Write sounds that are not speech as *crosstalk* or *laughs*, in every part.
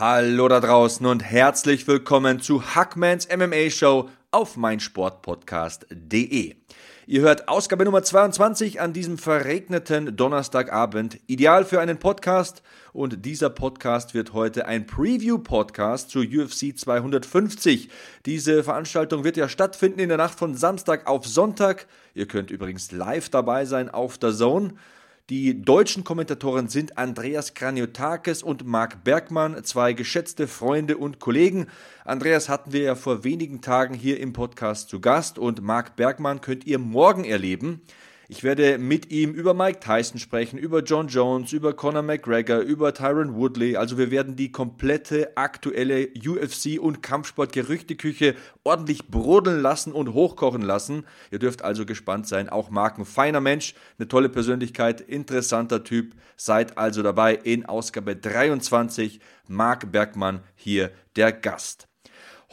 Hallo da draußen und herzlich willkommen zu Hackmans MMA Show auf meinsportpodcast.de. Ihr hört Ausgabe Nummer 22 an diesem verregneten Donnerstagabend. Ideal für einen Podcast und dieser Podcast wird heute ein Preview-Podcast zu UFC 250. Diese Veranstaltung wird ja stattfinden in der Nacht von Samstag auf Sonntag. Ihr könnt übrigens live dabei sein auf der Zone. Die deutschen Kommentatoren sind Andreas Kraniotakis und Marc Bergmann, zwei geschätzte Freunde und Kollegen. Andreas hatten wir ja vor wenigen Tagen hier im Podcast zu Gast und Marc Bergmann könnt ihr morgen erleben. Ich werde mit ihm über Mike Tyson sprechen, über John Jones, über Conor McGregor, über Tyron Woodley. Also wir werden die komplette aktuelle UFC- und Kampfsport-Gerüchteküche ordentlich brodeln lassen und hochkochen lassen. Ihr dürft also gespannt sein. Auch Mark, ein feiner Mensch, eine tolle Persönlichkeit, interessanter Typ. Seid also dabei in Ausgabe 23. Marc Bergmann hier der Gast.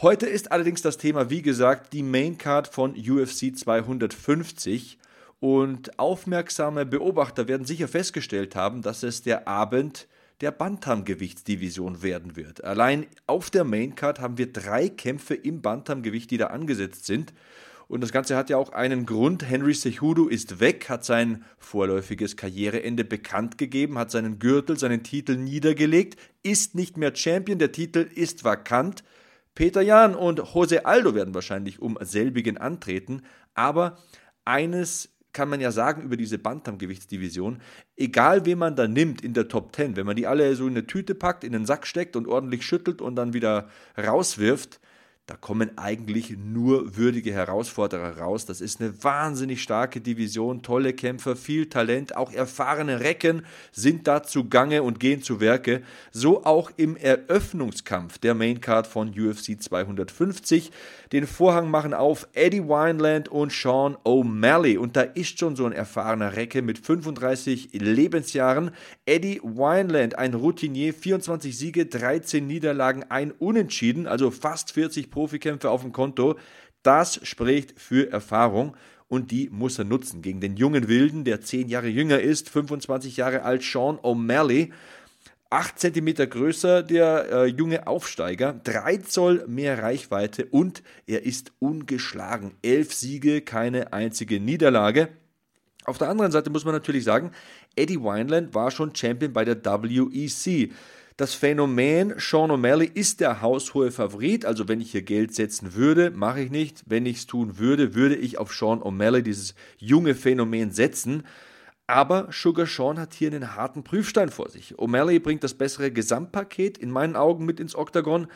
Heute ist allerdings das Thema, wie gesagt, die Maincard von UFC 250. Und aufmerksame Beobachter werden sicher festgestellt haben, dass es der Abend der Bantam-Gewichtsdivision werden wird. Allein auf der Maincard haben wir drei Kämpfe im Bantam-Gewicht, die da angesetzt sind. Und das Ganze hat ja auch einen Grund. Henry Cejudo ist weg, hat sein vorläufiges Karriereende bekannt gegeben, hat seinen Gürtel, seinen Titel niedergelegt, ist nicht mehr Champion, der Titel ist vakant. Peter Jan und Jose Aldo werden wahrscheinlich um selbigen antreten, aber eines kann man ja sagen über diese Bantamgewichtsdivision, egal wen man da nimmt in der Top 10, wenn man die alle so in eine Tüte packt, in den Sack steckt und ordentlich schüttelt und dann wieder rauswirft, da kommen eigentlich nur würdige Herausforderer raus. Das ist eine wahnsinnig starke Division, tolle Kämpfer, viel Talent, auch erfahrene Recken sind da zugange und gehen zu Werke. So auch im Eröffnungskampf der Maincard von UFC 250. Den Vorhang machen auf Eddie Wineland und Sean O'Malley. Und da ist schon so ein erfahrener Recke mit 35 Lebensjahren. Eddie Wineland, ein Routinier, 24 Siege, 13 Niederlagen, ein Unentschieden, also fast 40 Profikämpfe auf dem Konto. Das spricht für Erfahrung und die muss er nutzen gegen den jungen Wilden, der 10 Jahre jünger ist, 25 Jahre alt, Sean O'Malley. 8 cm größer, der äh, junge Aufsteiger, 3 Zoll mehr Reichweite und er ist ungeschlagen. 11 Siege, keine einzige Niederlage. Auf der anderen Seite muss man natürlich sagen, Eddie Wineland war schon Champion bei der WEC. Das Phänomen Sean O'Malley ist der haushohe Favorit. Also wenn ich hier Geld setzen würde, mache ich nicht. Wenn ich es tun würde, würde ich auf Sean O'Malley, dieses junge Phänomen, setzen. Aber Sugar Sean hat hier einen harten Prüfstein vor sich. O'Malley bringt das bessere Gesamtpaket in meinen Augen mit ins Oktagon.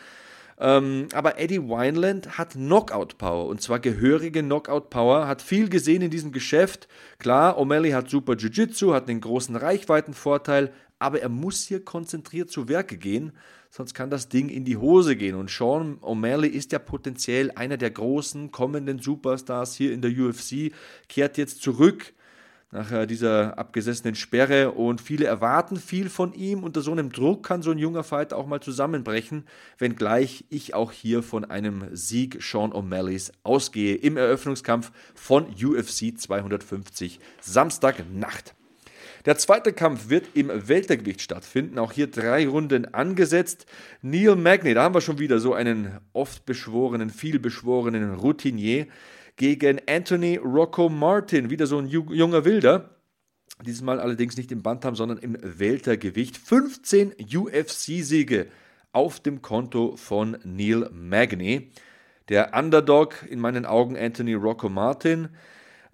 Ähm, aber Eddie Wineland hat Knockout-Power und zwar gehörige Knockout-Power, hat viel gesehen in diesem Geschäft. Klar, O'Malley hat super Jiu-Jitsu, hat einen großen Reichweitenvorteil, aber er muss hier konzentriert zu Werke gehen, sonst kann das Ding in die Hose gehen. Und Sean O'Malley ist ja potenziell einer der großen kommenden Superstars hier in der UFC, kehrt jetzt zurück nach äh, dieser abgesessenen Sperre und viele erwarten viel von ihm. Unter so einem Druck kann so ein junger Fighter auch mal zusammenbrechen, wenngleich ich auch hier von einem Sieg Sean O'Malleys ausgehe im Eröffnungskampf von UFC 250 Samstagnacht. Der zweite Kampf wird im Weltergewicht stattfinden. Auch hier drei Runden angesetzt. Neil Magny, da haben wir schon wieder so einen oft beschworenen, viel beschworenen Routinier gegen Anthony Rocco Martin. Wieder so ein junger Wilder. Dieses Mal allerdings nicht im Bantam, sondern im Weltergewicht. 15 UFC-Siege auf dem Konto von Neil Magny. Der Underdog in meinen Augen Anthony Rocco Martin.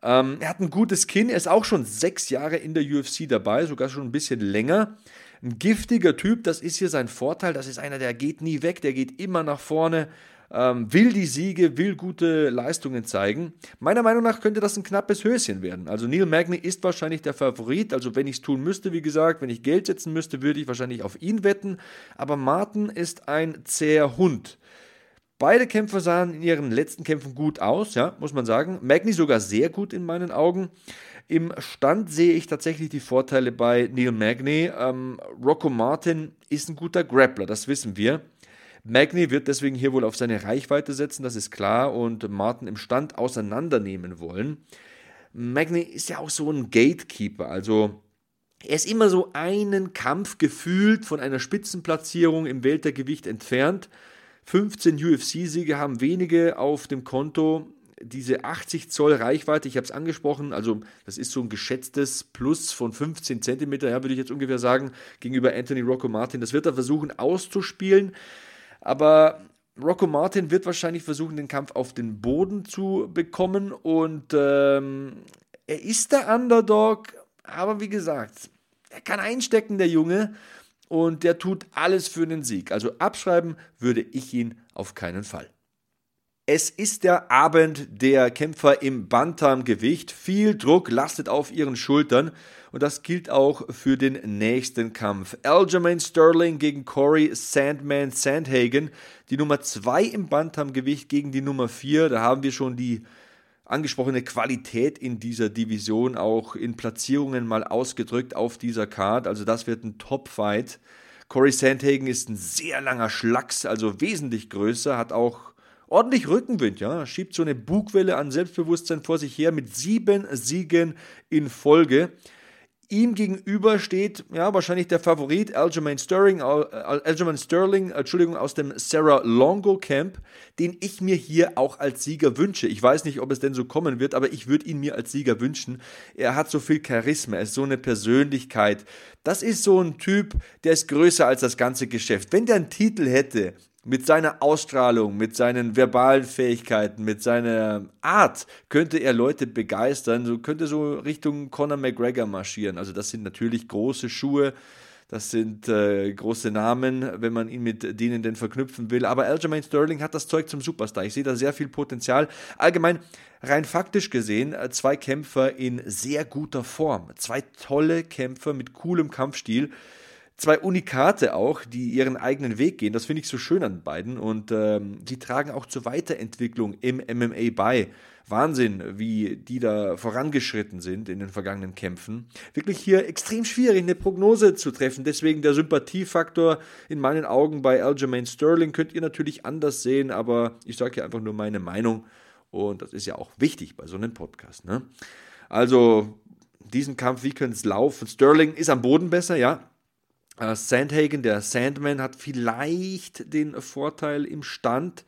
Ähm, er hat ein gutes Kinn, er ist auch schon sechs Jahre in der UFC dabei, sogar schon ein bisschen länger. Ein giftiger Typ, das ist hier sein Vorteil. Das ist einer, der geht nie weg, der geht immer nach vorne, ähm, will die Siege, will gute Leistungen zeigen. Meiner Meinung nach könnte das ein knappes Höschen werden. Also Neil Magny ist wahrscheinlich der Favorit. Also wenn ich es tun müsste, wie gesagt, wenn ich Geld setzen müsste, würde ich wahrscheinlich auf ihn wetten. Aber Martin ist ein zäher Hund. Beide Kämpfer sahen in ihren letzten Kämpfen gut aus, ja, muss man sagen. Magny sogar sehr gut in meinen Augen. Im Stand sehe ich tatsächlich die Vorteile bei Neil Magny. Ähm, Rocco Martin ist ein guter Grappler, das wissen wir. Magny wird deswegen hier wohl auf seine Reichweite setzen, das ist klar, und Martin im Stand auseinandernehmen wollen. Magny ist ja auch so ein Gatekeeper, also Er ist immer so einen Kampf gefühlt von einer Spitzenplatzierung im Weltergewicht entfernt. 15 UFC-Siege haben wenige auf dem Konto. Diese 80 Zoll Reichweite, ich habe es angesprochen, also das ist so ein geschätztes Plus von 15 Zentimeter, ja, würde ich jetzt ungefähr sagen, gegenüber Anthony Rocco Martin. Das wird er versuchen auszuspielen. Aber Rocco Martin wird wahrscheinlich versuchen, den Kampf auf den Boden zu bekommen. Und ähm, er ist der Underdog, aber wie gesagt, er kann einstecken, der Junge. Und der tut alles für den Sieg. Also abschreiben würde ich ihn auf keinen Fall. Es ist der Abend der Kämpfer im Bantamgewicht. Viel Druck lastet auf ihren Schultern und das gilt auch für den nächsten Kampf. Aljamain Sterling gegen Corey Sandman Sandhagen. Die Nummer 2 im Bantamgewicht gegen die Nummer 4. Da haben wir schon die angesprochene Qualität in dieser Division auch in Platzierungen mal ausgedrückt auf dieser Card. Also das wird ein Top-Fight. Corey Sandhagen ist ein sehr langer Schlacks, also wesentlich größer, hat auch ordentlich Rückenwind, ja, schiebt so eine Bugwelle an Selbstbewusstsein vor sich her mit sieben Siegen in Folge. Ihm gegenüber steht ja wahrscheinlich der Favorit Aljamain Sterling, äh, Aljamain Sterling, Entschuldigung, aus dem Sarah Longo Camp, den ich mir hier auch als Sieger wünsche. Ich weiß nicht, ob es denn so kommen wird, aber ich würde ihn mir als Sieger wünschen. Er hat so viel Charisma, er ist so eine Persönlichkeit. Das ist so ein Typ, der ist größer als das ganze Geschäft. Wenn der einen Titel hätte, mit seiner Ausstrahlung, mit seinen verbalen Fähigkeiten, mit seiner Art könnte er Leute begeistern, so könnte so Richtung Conor McGregor marschieren. Also das sind natürlich große Schuhe, das sind äh, große Namen, wenn man ihn mit denen denn verknüpfen will. Aber Aljamain Sterling hat das Zeug zum Superstar. Ich sehe da sehr viel Potenzial. Allgemein, rein faktisch gesehen, äh, zwei Kämpfer in sehr guter Form. Zwei tolle Kämpfer mit coolem Kampfstil zwei Unikate auch, die ihren eigenen Weg gehen. Das finde ich so schön an beiden und ähm, die tragen auch zur Weiterentwicklung im MMA bei. Wahnsinn, wie die da vorangeschritten sind in den vergangenen Kämpfen. Wirklich hier extrem schwierig, eine Prognose zu treffen. Deswegen der Sympathiefaktor in meinen Augen bei Aljamain Sterling könnt ihr natürlich anders sehen, aber ich sage ja einfach nur meine Meinung und das ist ja auch wichtig bei so einem Podcast. Ne? Also diesen Kampf, wie könnte es laufen? Sterling ist am Boden besser, ja, äh, Sandhagen, der Sandman, hat vielleicht den Vorteil im Stand.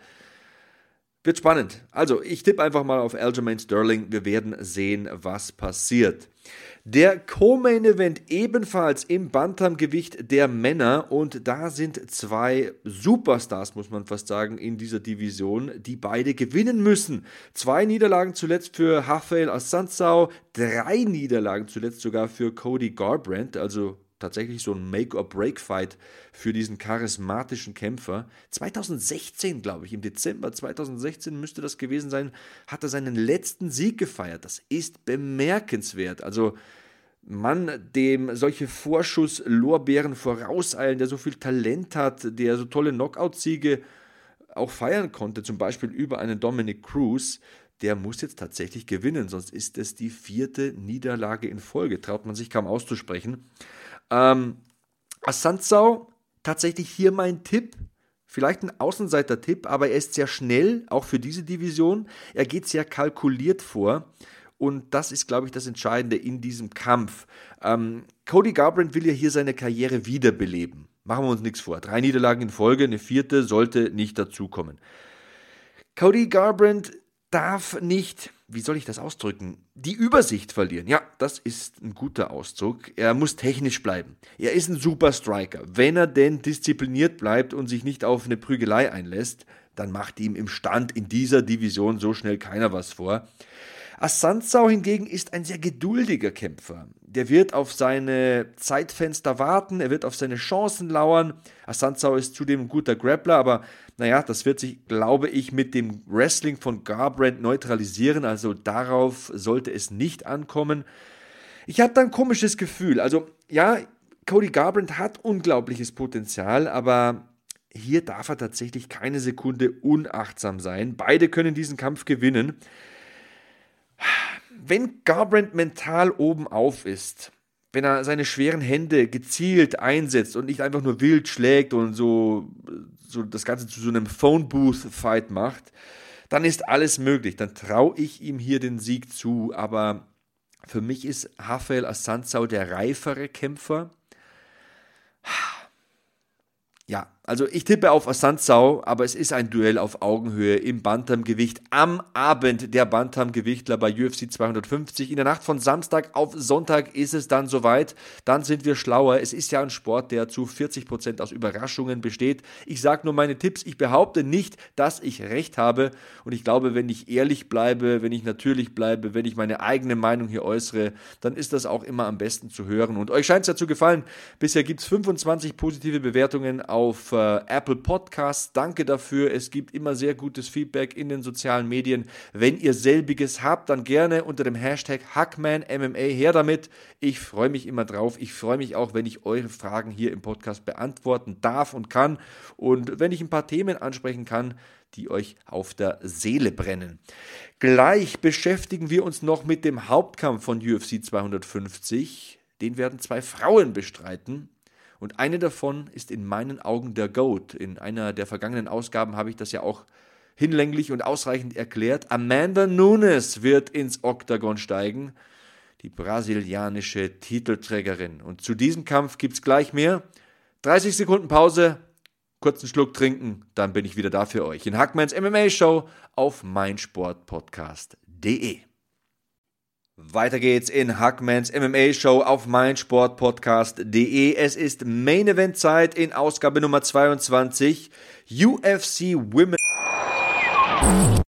Wird spannend. Also, ich tippe einfach mal auf Aljamain Sterling. Wir werden sehen, was passiert. Der Co-Main Event ebenfalls im Bantamgewicht der Männer und da sind zwei Superstars, muss man fast sagen, in dieser Division, die beide gewinnen müssen. Zwei Niederlagen zuletzt für Rafael Assanzau, drei Niederlagen zuletzt sogar für Cody Garbrandt, also tatsächlich so ein Make-or-Break-Fight für diesen charismatischen Kämpfer. 2016, glaube ich, im Dezember 2016 müsste das gewesen sein, hat er seinen letzten Sieg gefeiert. Das ist bemerkenswert. Also Mann, dem solche Vorschusslorbeeren vorauseilen, der so viel Talent hat, der so tolle Knockout-Siege auch feiern konnte, zum Beispiel über einen Dominic Cruz, der muss jetzt tatsächlich gewinnen, sonst ist es die vierte Niederlage in Folge, traut man sich kaum auszusprechen. Ähm, Asanzau, tatsächlich hier mein Tipp. Vielleicht ein Außenseiter-Tipp, aber er ist sehr schnell, auch für diese Division. Er geht sehr kalkuliert vor. Und das ist, glaube ich, das Entscheidende in diesem Kampf. Ähm, Cody Garbrandt will ja hier seine Karriere wiederbeleben. Machen wir uns nichts vor. Drei Niederlagen in Folge, eine vierte sollte nicht dazukommen. Cody Garbrandt darf nicht wie soll ich das ausdrücken, die Übersicht verlieren. Ja, das ist ein guter Ausdruck. Er muss technisch bleiben. Er ist ein super Striker. Wenn er denn diszipliniert bleibt und sich nicht auf eine Prügelei einlässt, dann macht ihm im Stand in dieser Division so schnell keiner was vor. Assanzau hingegen ist ein sehr geduldiger Kämpfer. Der wird auf seine Zeitfenster warten, er wird auf seine Chancen lauern. Assanzau ist zudem ein guter Grappler, aber naja, das wird sich, glaube ich, mit dem Wrestling von Garbrandt neutralisieren, also darauf sollte es nicht ankommen. Ich habe da ein komisches Gefühl. Also ja, Cody Garbrandt hat unglaubliches Potenzial, aber hier darf er tatsächlich keine Sekunde unachtsam sein. Beide können diesen Kampf gewinnen wenn Garbrandt mental oben auf ist, wenn er seine schweren Hände gezielt einsetzt und nicht einfach nur wild schlägt und so, so das Ganze zu so einem Phone Booth Fight macht, dann ist alles möglich. Dann traue ich ihm hier den Sieg zu. Aber Für mich ist Rafael Assanzau der reifere Kämpfer. Ja, also ich tippe auf Asanzau, aber es ist ein Duell auf Augenhöhe im Bantamgewicht am Abend der Bantamgewichtler bei UFC 250. In der Nacht von Samstag auf Sonntag ist es dann soweit. Dann sind wir schlauer. Es ist ja ein Sport, der zu 40 Prozent aus Überraschungen besteht. Ich sage nur meine Tipps. Ich behaupte nicht, dass ich recht habe. Und ich glaube, wenn ich ehrlich bleibe, wenn ich natürlich bleibe, wenn ich meine eigene Meinung hier äußere, dann ist das auch immer am besten zu hören. Und euch scheint es ja zu gefallen. Bisher gibt es 25 positive Bewertungen auf äh, Apple Podcasts. Danke dafür. Es gibt immer sehr gutes Feedback in den sozialen Medien. Wenn ihr selbiges habt, dann gerne unter dem Hashtag HackmanMMA her damit. Ich freue mich immer drauf. Ich freue mich auch, wenn ich eure Fragen hier im Podcast beantworten darf und kann. Und wenn ich ein paar Themen ansprechen kann, die euch auf der Seele brennen. Gleich beschäftigen wir uns noch mit dem Hauptkampf von UFC 250. Den werden zwei Frauen bestreiten. Und eine davon ist in meinen Augen der GOAT. In einer der vergangenen Ausgaben habe ich das ja auch hinlänglich und ausreichend erklärt. Amanda Nunes wird ins Oktagon steigen, die brasilianische Titelträgerin. Und zu diesem Kampf gibt es gleich mehr. 30 Sekunden Pause, kurzen Schluck trinken, dann bin ich wieder da für euch in Hackmans MMA Show auf meinsportpodcast.de. Weiter geht's in Hackmans MMA Show auf meinsportpodcast.de. Es ist Main Event Zeit in Ausgabe Nummer 22 UFC Women.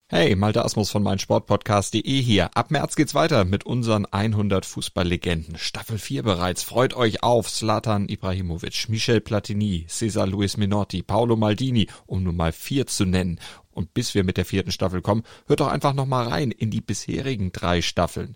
Hey, Malte Asmus von meinsportpodcast.de hier. Ab März geht's weiter mit unseren 100 Fußballlegenden. Staffel 4 bereits. Freut euch auf Slatan Ibrahimovic, Michel Platini, Cesar Luis Minotti, Paolo Maldini, um nur mal vier zu nennen. Und bis wir mit der vierten Staffel kommen, hört doch einfach noch mal rein in die bisherigen drei Staffeln.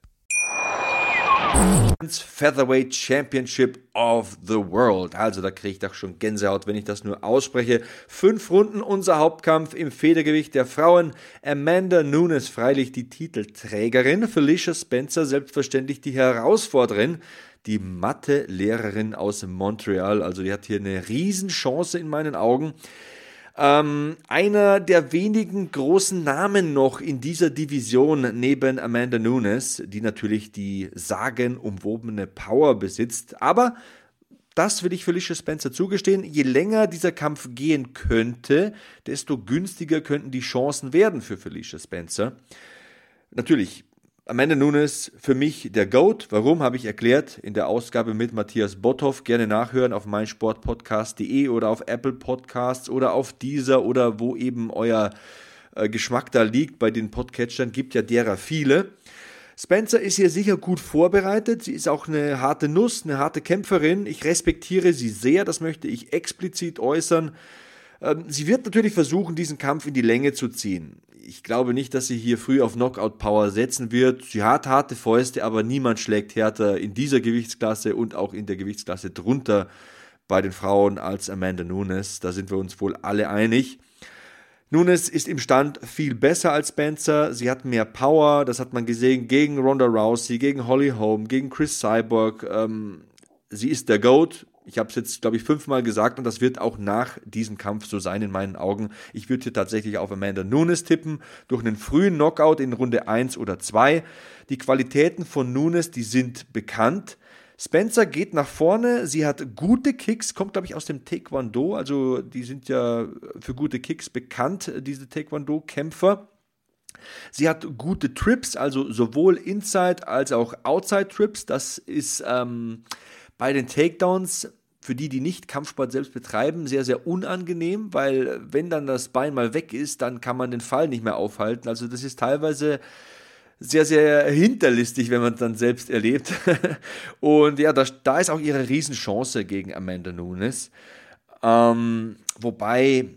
Featherweight Championship of the World. Also da kriege ich doch schon Gänsehaut, wenn ich das nur ausspreche. Fünf Runden unser Hauptkampf im Federgewicht der Frauen. Amanda Nunes freilich die Titelträgerin, Felicia Spencer selbstverständlich die Herausforderin die Mathe-Lehrerin aus Montreal. Also die hat hier eine Riesenchance in meinen Augen. Ähm, einer der wenigen großen Namen noch in dieser Division neben Amanda Nunes, die natürlich die sagenumwobene Power besitzt. Aber das will ich Felicia Spencer zugestehen. Je länger dieser Kampf gehen könnte, desto günstiger könnten die Chancen werden für Felicia Spencer. Natürlich, Amanda Nunes für mich der GOAT. Warum, habe ich erklärt in der Ausgabe mit Matthias Botthoff. Gerne nachhören auf meinsportpodcast.de oder auf Apple Podcasts oder auf dieser oder wo eben euer äh, Geschmack da liegt. Bei den Podcatchern gibt ja derer viele. Spencer ist hier sicher gut vorbereitet. Sie ist auch eine harte Nuss, eine harte Kämpferin. Ich respektiere sie sehr, das möchte ich explizit äußern. Ähm, sie wird natürlich versuchen, diesen Kampf in die Länge zu ziehen ich glaube nicht, dass sie hier früh auf Knockout-Power setzen wird. Sie hat harte Fäuste, aber niemand schlägt härter in dieser Gewichtsklasse und auch in der Gewichtsklasse drunter bei den Frauen als Amanda Nunes. Da sind wir uns wohl alle einig. Nunes ist im Stand viel besser als Spencer. Sie hat mehr Power. Das hat man gesehen gegen Ronda Rousey, gegen Holly Holm, gegen Chris Cyborg. Ähm, sie ist der GOAT. Ich habe es jetzt, glaube ich, fünfmal gesagt und das wird auch nach diesem Kampf so sein in meinen Augen. Ich würde hier tatsächlich auf Amanda Nunes tippen, durch einen frühen Knockout in Runde 1 oder 2. Die Qualitäten von Nunes, die sind bekannt. Spencer geht nach vorne, sie hat gute Kicks, kommt glaube ich aus dem Taekwondo, also die sind ja für gute Kicks bekannt, diese Taekwondo-Kämpfer. Sie hat gute Trips, also sowohl Inside als auch Outside Trips. Das ist ähm, bei den Takedowns für die, die nicht Kampfsport selbst betreiben, sehr, sehr unangenehm, weil wenn dann das Bein mal weg ist, dann kann man den Fall nicht mehr aufhalten. Also das ist teilweise sehr, sehr hinterlistig, wenn man es dann selbst erlebt. *laughs* Und ja, da, da ist auch ihre Riesenchance gegen Amanda Nunes. Ähm, wobei,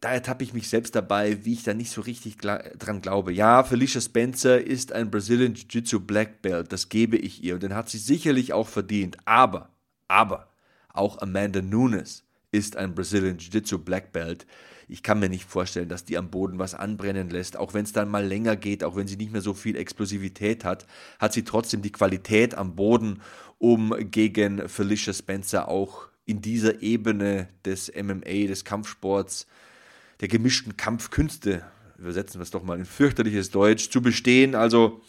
da ertappe ich mich selbst dabei, wie ich da nicht so richtig dran glaube. Ja, Felicia Spencer ist ein Brazilian Jiu-Jitsu Black Belt, das gebe ich ihr und den hat sie sicherlich auch verdient. Aber, aber, auch Amanda Nunes ist ein Brazilian Jiu-Jitsu Black Belt. Ich kann mir nicht vorstellen, dass die am Boden was anbrennen lässt. Auch wenn es dann mal länger geht, auch wenn sie nicht mehr so viel Explosivität hat, hat sie trotzdem die Qualität am Boden, um gegen Felicia Spencer auch in dieser Ebene des MMA, des Kampfsports, der gemischten Kampfkünste, übersetzen wir es doch mal in fürchterliches Deutsch, zu bestehen. Also,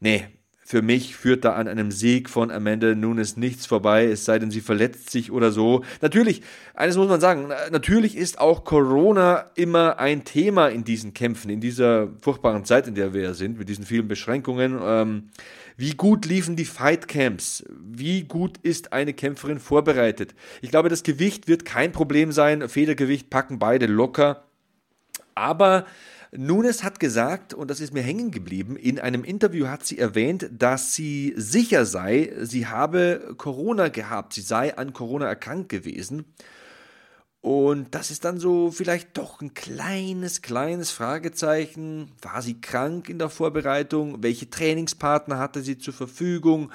nee, für mich führt da an einem Sieg von Amanda Nunes nichts vorbei, es sei denn, sie verletzt sich oder so. Natürlich, eines muss man sagen, natürlich ist auch Corona immer ein Thema in diesen Kämpfen, in dieser furchtbaren Zeit, in der wir sind, mit diesen vielen Beschränkungen. Ähm, wie gut liefen die Fightcamps? Wie gut ist eine Kämpferin vorbereitet? Ich glaube, das Gewicht wird kein Problem sein. Federgewicht packen beide locker. Aber Nunes hat gesagt, und das ist mir hängen geblieben, in einem Interview hat sie erwähnt, dass sie sicher sei, sie habe Corona gehabt, sie sei an Corona erkrankt gewesen. Und das ist dann so vielleicht doch ein kleines, kleines Fragezeichen. War sie krank in der Vorbereitung? Welche Trainingspartner hatte sie zur Verfügung?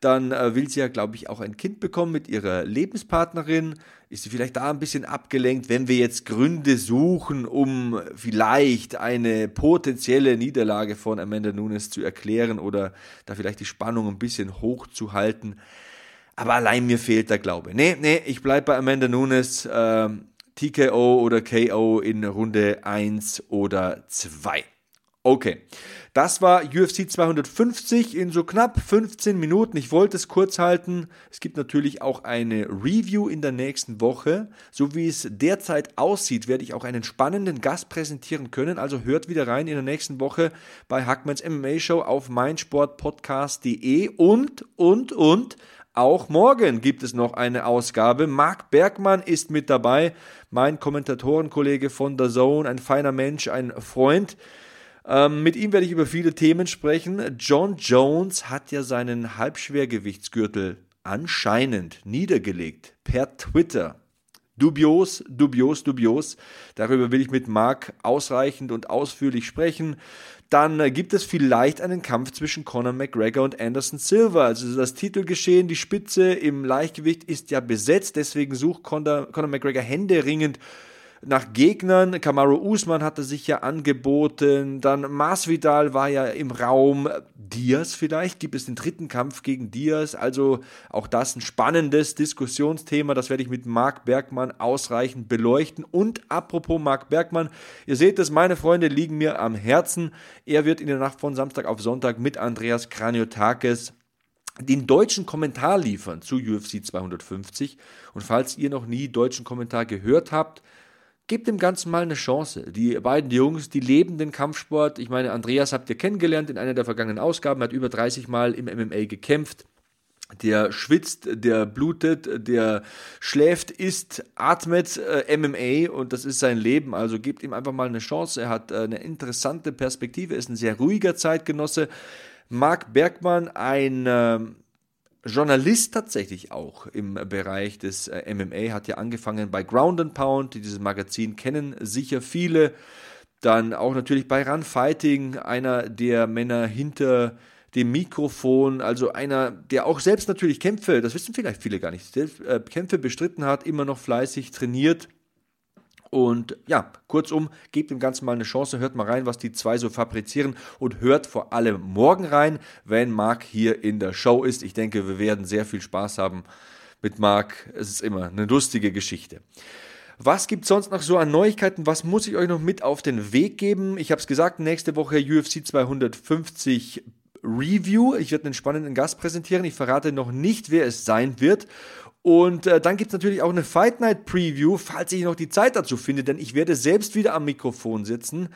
Dann äh, will sie ja, glaube ich, auch ein Kind bekommen mit ihrer Lebenspartnerin. Ist sie vielleicht da ein bisschen abgelenkt, wenn wir jetzt Gründe suchen, um vielleicht eine potenzielle Niederlage von Amanda Nunes zu erklären oder da vielleicht die Spannung ein bisschen hochzuhalten. Aber allein mir fehlt der Glaube. Nee, nee, ich bleibe bei Amanda Nunes. Äh, TKO oder KO in Runde 1 oder 2. Okay, das war UFC 250 in so knapp 15 Minuten. Ich wollte es kurz halten. Es gibt natürlich auch eine Review in der nächsten Woche. So wie es derzeit aussieht, werde ich auch einen spannenden Gast präsentieren können. Also hört wieder rein in der nächsten Woche bei Hackmans MMA Show auf meinsportpodcast.de und, und, und. Auch morgen gibt es noch eine Ausgabe. Marc Bergmann ist mit dabei, mein Kommentatorenkollege von der Zone, ein feiner Mensch, ein Freund. Ähm, mit ihm werde ich über viele Themen sprechen. John Jones hat ja seinen Halbschwergewichtsgürtel anscheinend niedergelegt per Twitter. Dubios, dubios, dubios. Darüber will ich mit Mark ausreichend und ausführlich sprechen. Dann äh, gibt es vielleicht einen Kampf zwischen Conor McGregor und Anderson Silva. Also das Titelgeschehen, die Spitze im Leichtgewicht ist ja besetzt. Deswegen sucht Conor, Conor McGregor händeringend nach Gegnern. Kamaru Usman hatte sich ja angeboten. Dann Masvidal war ja im Raum. Diaz vielleicht. Gibt es den dritten Kampf gegen Diaz? Also auch das ein spannendes Diskussionsthema. Das werde ich mit Marc Bergmann ausreichend beleuchten. Und apropos Marc Bergmann, ihr seht es, meine Freunde liegen mir am Herzen. Er wird in der Nacht von Samstag auf Sonntag mit Andreas Kraniotakis den deutschen Kommentar liefern zu UFC 250. Und falls ihr noch nie deutschen Kommentar gehört habt, Gebt dem Ganzen mal eine Chance. Die beiden Jungs, die leben den Kampfsport. Ich meine, Andreas habt ihr kennengelernt in einer der vergangenen Ausgaben, hat über 30 Mal im MMA gekämpft. Der schwitzt, der blutet, der schläft, isst, atmet äh, MMA und das ist sein Leben. Also gebt ihm einfach mal eine Chance. Er hat äh, eine interessante Perspektive, ist ein sehr ruhiger Zeitgenosse. Marc Bergmann, ein äh, Journalist tatsächlich auch im Bereich des äh, MMA, hat ja angefangen bei Ground and Pound, dieses Magazin kennen sicher viele. Dann auch natürlich bei Run Fighting, einer der Männer hinter dem Mikrofon, also einer, der auch selbst natürlich Kämpfe, das wissen vielleicht viele gar nicht, selbst, äh, Kämpfe bestritten hat, immer noch fleißig trainiert und ja, kurzum, gebt dem Ganzen mal eine Chance, hört mal rein, was die zwei so fabrizieren und hört vor allem morgen rein, wenn Marc hier in der Show ist. Ich denke, wir werden sehr viel Spaß haben mit Marc. Es ist immer eine lustige Geschichte. Was gibt sonst noch so an Neuigkeiten? Was muss ich euch noch mit auf den Weg geben? Ich habe es gesagt, nächste Woche UFC 250 Review. Ich werde einen spannenden Gast präsentieren. Ich verrate noch nicht, wer es sein wird. Und äh, dann gibt es natürlich auch eine Fight Night Preview, falls ich noch die Zeit dazu finde, denn ich werde selbst wieder am Mikrofon sitzen.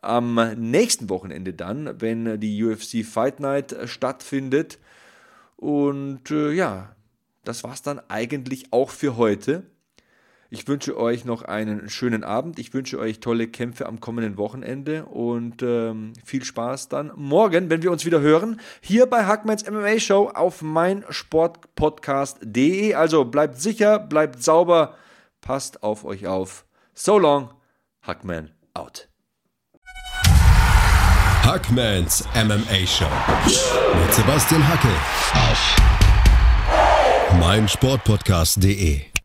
Am nächsten Wochenende dann, wenn die UFC Fight Night äh, stattfindet. Und äh, ja, das war's dann eigentlich auch für heute. Ich wünsche euch noch einen schönen Abend. Ich wünsche euch tolle Kämpfe am kommenden Wochenende und ähm, viel Spaß dann morgen, wenn wir uns wieder hören, hier bei Hackmans MMA Show auf meinsportpodcast.de. Also bleibt sicher, bleibt sauber, passt auf euch auf. So long, Hackman out. Hackmans MMA Show mit Sebastian Hacke auf meinsportpodcast.de.